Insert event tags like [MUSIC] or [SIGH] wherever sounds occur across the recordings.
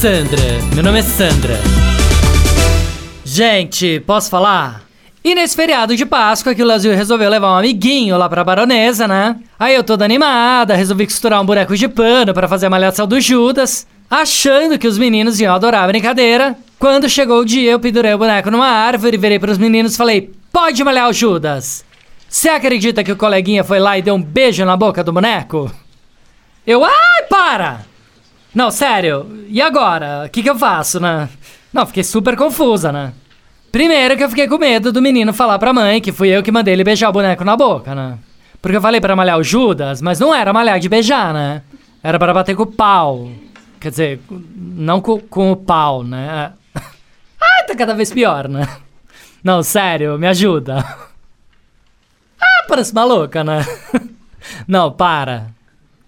Sandra, meu nome é Sandra. Gente, posso falar? E nesse feriado de Páscoa que o Lazio resolveu levar um amiguinho lá pra baronesa, né? Aí eu toda animada, resolvi costurar um boneco de pano para fazer a malhação do Judas, achando que os meninos iam adorar a brincadeira. Quando chegou o dia, eu pendurei o boneco numa árvore, virei pros meninos e falei: Pode malhar o Judas! Você acredita que o coleguinha foi lá e deu um beijo na boca do boneco? Eu, ai, para! Não, sério, e agora? O que, que eu faço, né? Não, fiquei super confusa, né? Primeiro que eu fiquei com medo do menino falar pra mãe que fui eu que mandei ele beijar o boneco na boca, né? Porque eu falei pra malhar o Judas, mas não era malhar de beijar, né? Era para bater com o pau. Quer dizer, não com, com o pau, né? [LAUGHS] Ai, tá cada vez pior, né? Não, sério, me ajuda. Ah, parece maluca, né? [LAUGHS] Não, para.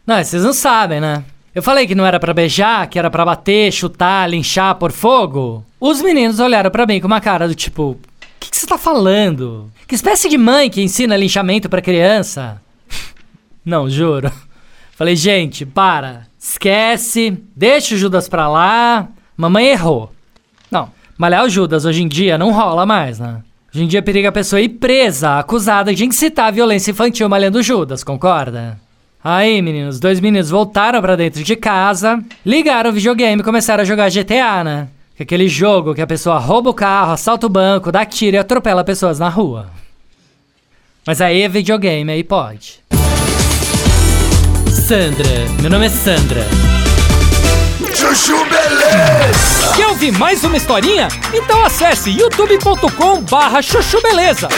Não, vocês não sabem, né? Eu falei que não era pra beijar, que era pra bater, chutar, linchar, por fogo. Os meninos olharam pra mim com uma cara do tipo: O que, você tá falando? Que espécie de mãe que ensina linchamento pra criança? [LAUGHS] não, juro. Falei, gente, para. Esquece. Deixa o Judas pra lá. Mamãe errou. Não, malhar o Judas hoje em dia não rola mais, né? Hoje em dia periga a pessoa ir presa, acusada de incitar violência infantil malhando Judas, concorda? Aí, meninos, dois meninos voltaram para dentro de casa, ligaram o videogame e começaram a jogar GTA, né? Que é aquele jogo que a pessoa rouba o carro, assalta o banco, dá tiro e atropela pessoas na rua. Mas aí é videogame, aí pode. Sandra, meu nome é Sandra. Chuchu Beleza! Quer ouvir mais uma historinha? Então acesse youtube.com barra chuchu beleza.